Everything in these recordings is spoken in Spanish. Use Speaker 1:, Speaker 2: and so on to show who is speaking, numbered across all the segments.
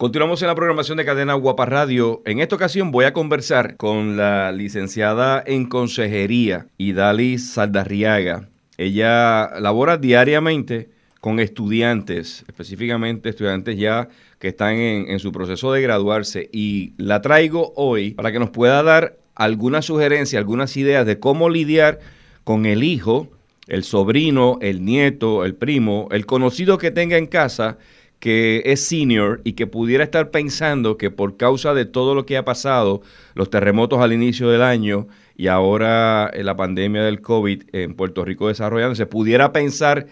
Speaker 1: Continuamos en la programación de Cadena Guapa Radio. En esta ocasión voy a conversar con la licenciada en consejería, Idalis Saldarriaga. Ella labora diariamente con estudiantes, específicamente estudiantes ya que están en, en, su proceso de graduarse y la traigo hoy para que nos pueda dar alguna sugerencia, algunas ideas de cómo lidiar con el hijo, el sobrino, el nieto, el primo, el conocido que tenga en casa que es senior y que pudiera estar pensando que por causa de todo lo que ha pasado, los terremotos al inicio del año y ahora la pandemia del COVID en Puerto Rico desarrollándose, pudiera pensar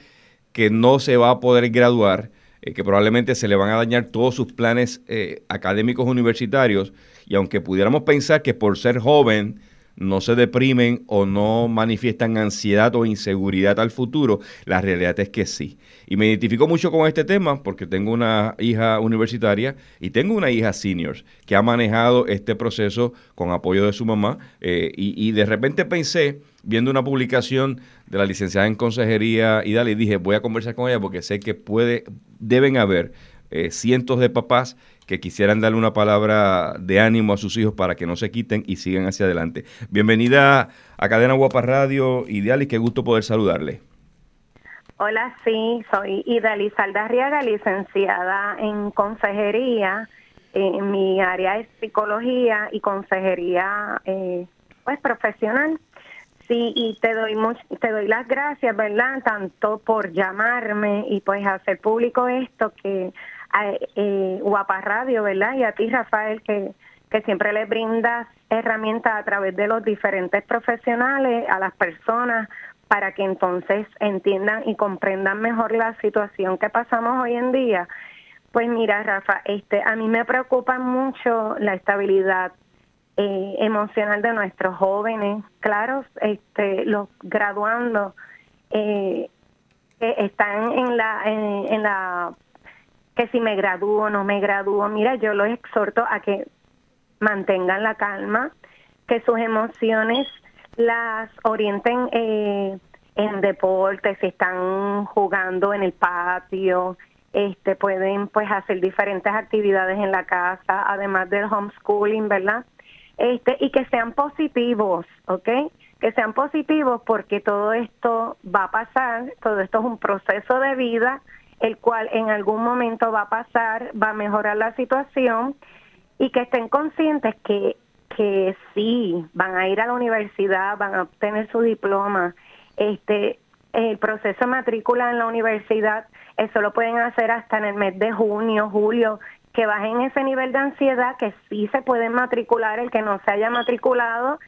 Speaker 1: que no se va a poder graduar, eh, que probablemente se le van a dañar todos sus planes eh, académicos universitarios, y aunque pudiéramos pensar que por ser joven, no se deprimen o no manifiestan ansiedad o inseguridad al futuro, la realidad es que sí. Y me identifico mucho con este tema porque tengo una hija universitaria y tengo una hija senior que ha manejado este proceso con apoyo de su mamá eh, y, de repente pensé, viendo una publicación de la licenciada en consejería y dale, dije, voy a conversar con ella porque sé que puede, deben haber eh, cientos de papás que quisieran darle una palabra de ánimo a sus hijos para que no se quiten y sigan hacia adelante. Bienvenida a Cadena Guapa Radio, y qué gusto poder saludarle.
Speaker 2: Hola, sí, soy Idali Saldarriaga, licenciada en consejería. En mi área es psicología y consejería eh, pues profesional. Sí, y te doy te doy las gracias, ¿verdad? Tanto por llamarme y pues hacer público esto que eh, Guapa Radio, ¿verdad? Y a ti, Rafael, que, que siempre le brindas herramientas a través de los diferentes profesionales a las personas para que entonces entiendan y comprendan mejor la situación que pasamos hoy en día. Pues mira, Rafa, este, a mí me preocupa mucho la estabilidad eh, emocional de nuestros jóvenes, claro, este, los graduando eh, están en la en la que si me gradúo o no me gradúo. Mira, yo los exhorto a que mantengan la calma, que sus emociones las orienten eh, en deportes, si están jugando en el patio, este pueden pues hacer diferentes actividades en la casa, además del homeschooling, ¿verdad? Este y que sean positivos, ¿ok? Que sean positivos porque todo esto va a pasar, todo esto es un proceso de vida el cual en algún momento va a pasar, va a mejorar la situación y que estén conscientes que, que sí, van a ir a la universidad, van a obtener su diploma. Este, el proceso de matrícula en la universidad, eso lo pueden hacer hasta en el mes de junio, julio, que bajen ese nivel de ansiedad, que sí se pueden matricular, el que no se haya matriculado,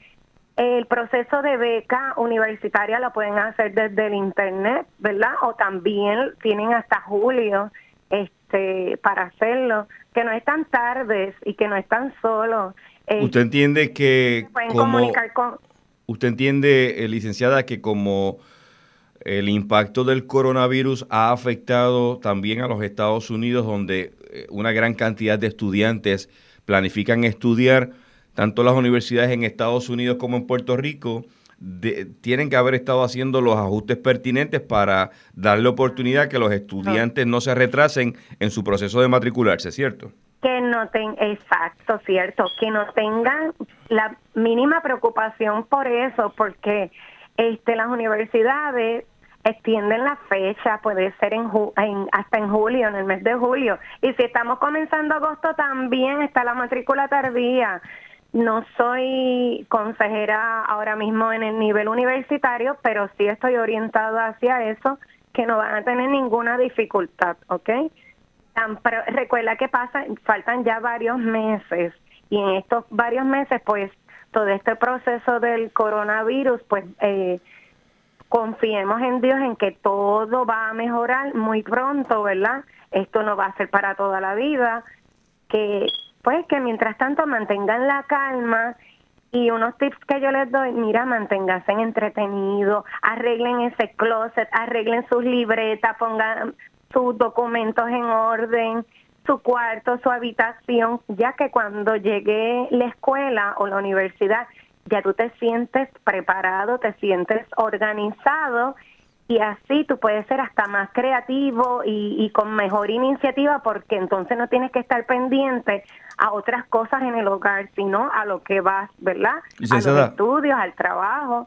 Speaker 2: el proceso de beca universitaria lo pueden hacer desde el internet, ¿verdad? O también tienen hasta julio este para hacerlo, que no están tardes y que no están solos.
Speaker 1: Eh, usted entiende que
Speaker 2: pueden comunicar con
Speaker 1: Usted entiende, eh, licenciada, que como el impacto del coronavirus ha afectado también a los Estados Unidos, donde eh, una gran cantidad de estudiantes planifican estudiar, tanto las universidades en Estados Unidos como en Puerto Rico tienen que haber estado haciendo los ajustes pertinentes para darle oportunidad que los estudiantes no se retrasen en su proceso de matricularse, ¿cierto?
Speaker 2: Que no tengan, exacto, cierto, que no tengan la mínima preocupación por eso, porque este las universidades extienden la fecha, puede ser en, hasta en julio, en el mes de julio. Y si estamos comenzando agosto, también está la matrícula tardía. No soy consejera ahora mismo en el nivel universitario, pero sí estoy orientada hacia eso, que no van a tener ninguna dificultad, ¿ok? Pero recuerda que pasa, faltan ya varios meses y en estos varios meses, pues, todo este proceso del coronavirus, pues, eh, confiemos en Dios en que todo va a mejorar muy pronto, ¿verdad? Esto no va a ser para toda la vida, que pues que mientras tanto mantengan la calma y unos tips que yo les doy, mira, manténganse entretenidos, arreglen ese closet, arreglen sus libretas, pongan sus documentos en orden, su cuarto, su habitación, ya que cuando llegue la escuela o la universidad, ya tú te sientes preparado, te sientes organizado y así tú puedes ser hasta más creativo y, con mejor iniciativa porque entonces no tienes que estar pendiente a otras cosas en el hogar, sino a lo que vas, ¿verdad? A los estudios, al trabajo,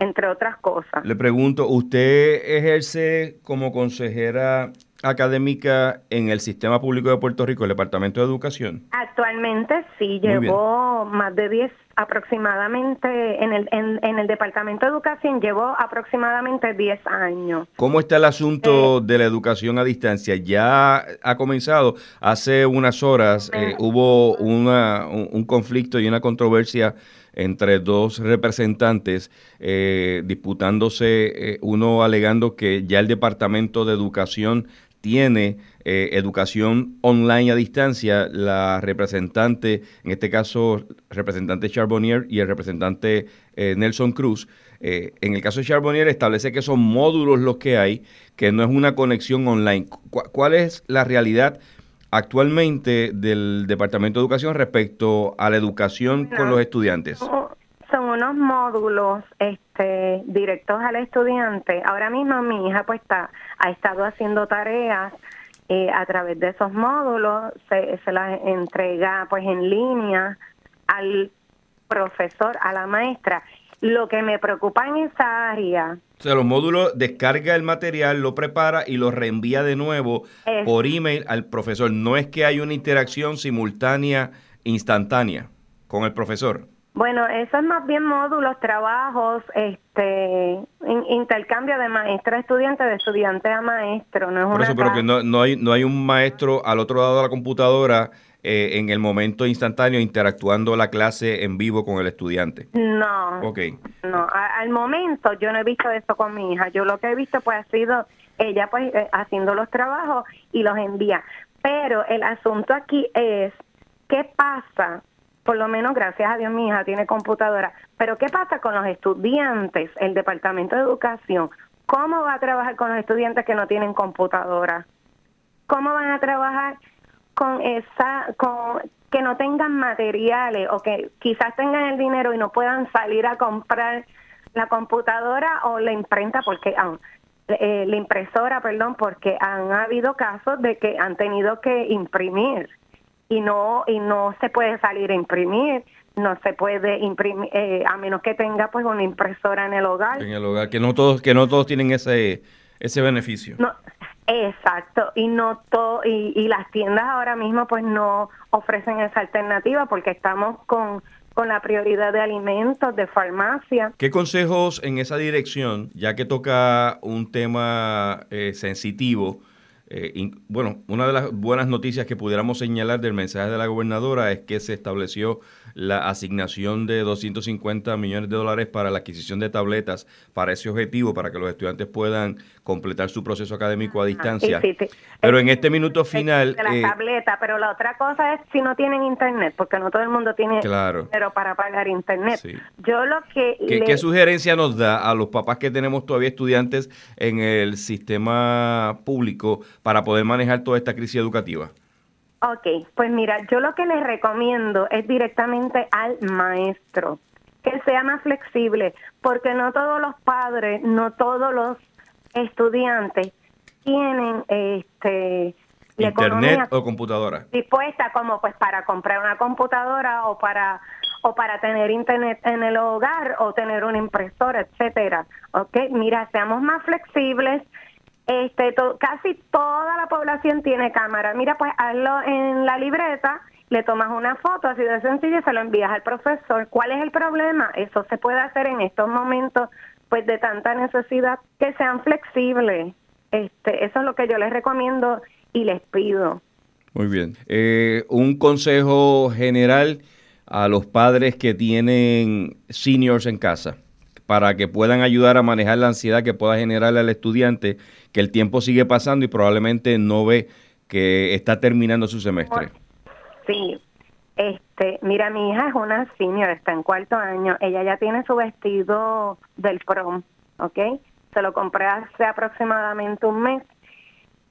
Speaker 2: entre otras cosas.
Speaker 1: Le pregunto, ¿usted ejerce como consejera académica en el Sistema Público de Puerto Rico, el Departamento de Educación?
Speaker 2: Actualmente sí, llevo más de 10 aproximadamente, en el, en, el Departamento de Educación llevo aproximadamente 10 años.
Speaker 1: ¿Cómo está el asunto eh, de la educación a distancia? Ya ha comenzado, hace unas horas eh, hubo una, un, conflicto y una controversia entre dos representantes eh, disputándose, uno alegando que ya el Departamento de Educación tiene eh, educación online a distancia, la representante, en este caso, representante Charbonnier y el representante eh, Nelson Cruz. Eh, en el caso de Charbonnier establece que son módulos los que hay, que no es una conexión online. ¿Cuál es la realidad actualmente del Departamento de Educación respecto a la educación con los estudiantes?
Speaker 2: Unos módulos este, directos al estudiante. Ahora mismo mi hija pues está, ha estado haciendo tareas eh, a través de esos módulos se, se las entrega pues en línea al profesor, a la maestra. Lo que me preocupa en esa área.
Speaker 1: O sea, los módulos descarga el material, lo prepara y lo reenvía de nuevo por email al profesor. No es que hay una interacción simultánea, instantánea con el profesor.
Speaker 2: Bueno, eso es más bien módulos, trabajos, este, intercambio de maestra a estudiante, de estudiante a maestro. No es
Speaker 1: Por eso, pero que no, no, hay, no hay un maestro al otro lado de la computadora eh, en el momento instantáneo interactuando la clase en vivo con el estudiante.
Speaker 2: No.
Speaker 1: Ok.
Speaker 2: No, al momento yo no he visto eso con mi hija. Yo lo que he visto pues ha sido ella pues eh, haciendo los trabajos y los envía. Pero el asunto aquí es, ¿qué pasa por lo menos gracias a Dios mi hija tiene computadora. Pero ¿qué pasa con los estudiantes? El Departamento de Educación, ¿cómo va a trabajar con los estudiantes que no tienen computadora? ¿Cómo van a trabajar con esa, con que no tengan materiales o que quizás tengan el dinero y no puedan salir a comprar la computadora o la imprenta porque eh, la impresora, perdón, porque han habido casos de que han tenido que imprimir y no y no se puede salir a imprimir no se puede imprimir eh, a menos que tenga pues una impresora en el hogar
Speaker 1: en el hogar que no todos que no todos tienen ese ese beneficio
Speaker 2: no exacto y no to, y, y las tiendas ahora mismo pues no ofrecen esa alternativa porque estamos con con la prioridad de alimentos, de farmacia.
Speaker 1: ¿Qué consejos en esa dirección, ya que toca un tema eh, sensitivo, eh, bueno, una de las buenas noticias que pudiéramos señalar del mensaje de la gobernadora es que se estableció la asignación de 250 millones de dólares para la adquisición de tabletas para ese objetivo, para que los estudiantes puedan completar su proceso académico a distancia. Pero en este minuto final...
Speaker 2: la eh, tableta, pero la otra cosa es si no tienen internet, porque no todo el mundo tiene claro. dinero para pagar internet. Yo lo que...
Speaker 1: ¿Qué, sugerencia nos da a los papás que tenemos todavía estudiantes en el sistema público para poder manejar toda esta crisis educativa?
Speaker 2: Ok, pues mira, yo lo que les recomiendo es directamente al maestro, que sea más flexible, porque no todos los padres, no todos los estudiantes tienen este
Speaker 1: internet o computadora
Speaker 2: dispuesta como pues para comprar una computadora o para o para tener internet en el hogar o tener una impresora, etcétera. Ok, mira, seamos más flexibles este, casi toda la población tiene cámara. Mira, pues hazlo en la libreta, le tomas una foto así de sencillo y se lo envías al profesor. ¿Cuál es el problema? Eso se puede hacer en estos momentos pues de tanta necesidad que sean flexibles. Este, eso es lo que yo les recomiendo y les pido.
Speaker 1: Muy bien. Eh, un consejo general a los padres que tienen seniors en casa para que puedan ayudar a manejar la ansiedad que pueda generarle al estudiante, que el tiempo sigue pasando y probablemente no ve que está terminando su semestre.
Speaker 2: Sí, este, mira, mi hija es una senior, está en cuarto año, ella ya tiene su vestido del prom, ¿ok? Se lo compré hace aproximadamente un mes.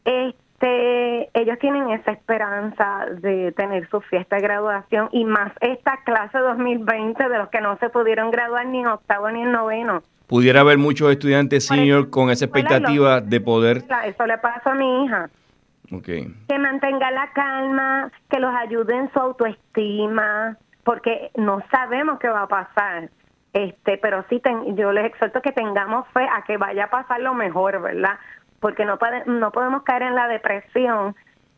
Speaker 2: Este, ellos tienen esa esperanza de tener su fiesta de graduación y más esta clase 2020 de los que no se pudieron graduar ni en octavo ni en noveno.
Speaker 1: Pudiera haber muchos estudiantes senior con esa expectativa de poder...
Speaker 2: Eso le pasa a mi hija.
Speaker 1: Okay.
Speaker 2: Que mantenga la calma, que los ayude en su autoestima, porque no sabemos qué va a pasar. Este, pero sí, yo les exhorto que tengamos fe a que vaya a pasar lo mejor, ¿verdad? porque no, no podemos caer en la depresión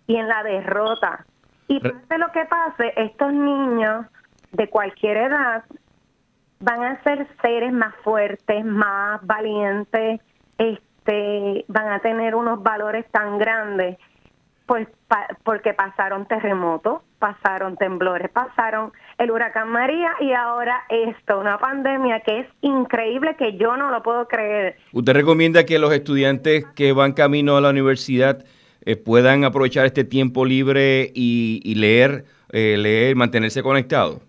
Speaker 2: y en la derrota. Y pase lo que pase, estos niños de cualquier edad van a ser seres más fuertes, más valientes, este, van a tener unos valores tan grandes, pues porque pasaron terremotos, pasaron temblores, pasaron el huracán María y ahora esto, una pandemia que es increíble que yo no lo puedo creer.
Speaker 1: ¿Usted recomienda que los estudiantes que van camino a la universidad eh, puedan aprovechar este tiempo libre y, leer, eh, leer, mantenerse conectados?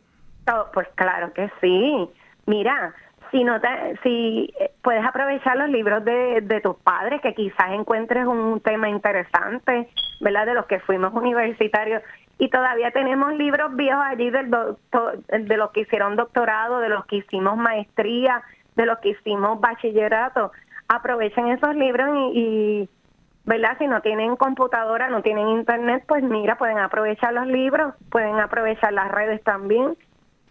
Speaker 2: pues claro que sí. Mira, si no si eh, puedes aprovechar los libros de, de tus padres, que quizás encuentres un tema interesante, ¿verdad? De los que fuimos universitarios y todavía tenemos libros viejos allí del de los que hicieron doctorado, de los que hicimos maestría, de los que hicimos bachillerato. Aprovechen esos libros y, y ¿verdad? Si no tienen computadora, no tienen internet, pues mira, pueden aprovechar los libros, pueden aprovechar las redes también,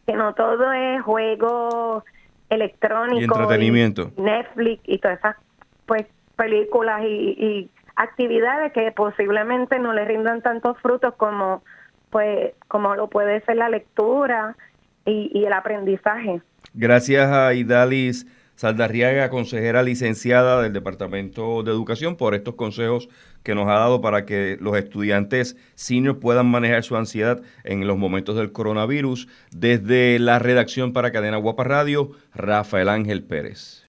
Speaker 2: que no todo es juego electrónico,
Speaker 1: y entretenimiento,
Speaker 2: Netflix y todas esas pues películas y, actividades que posiblemente no le rindan tantos frutos como pues como lo puede ser la lectura y, y el aprendizaje.
Speaker 1: Gracias a Idalis Saldarriaga, consejera licenciada del Departamento de Educación, por estos consejos que nos ha dado para que los estudiantes seniors puedan manejar su ansiedad en los momentos del coronavirus. Desde la redacción para Cadena Guapa Radio, Rafael Ángel Pérez.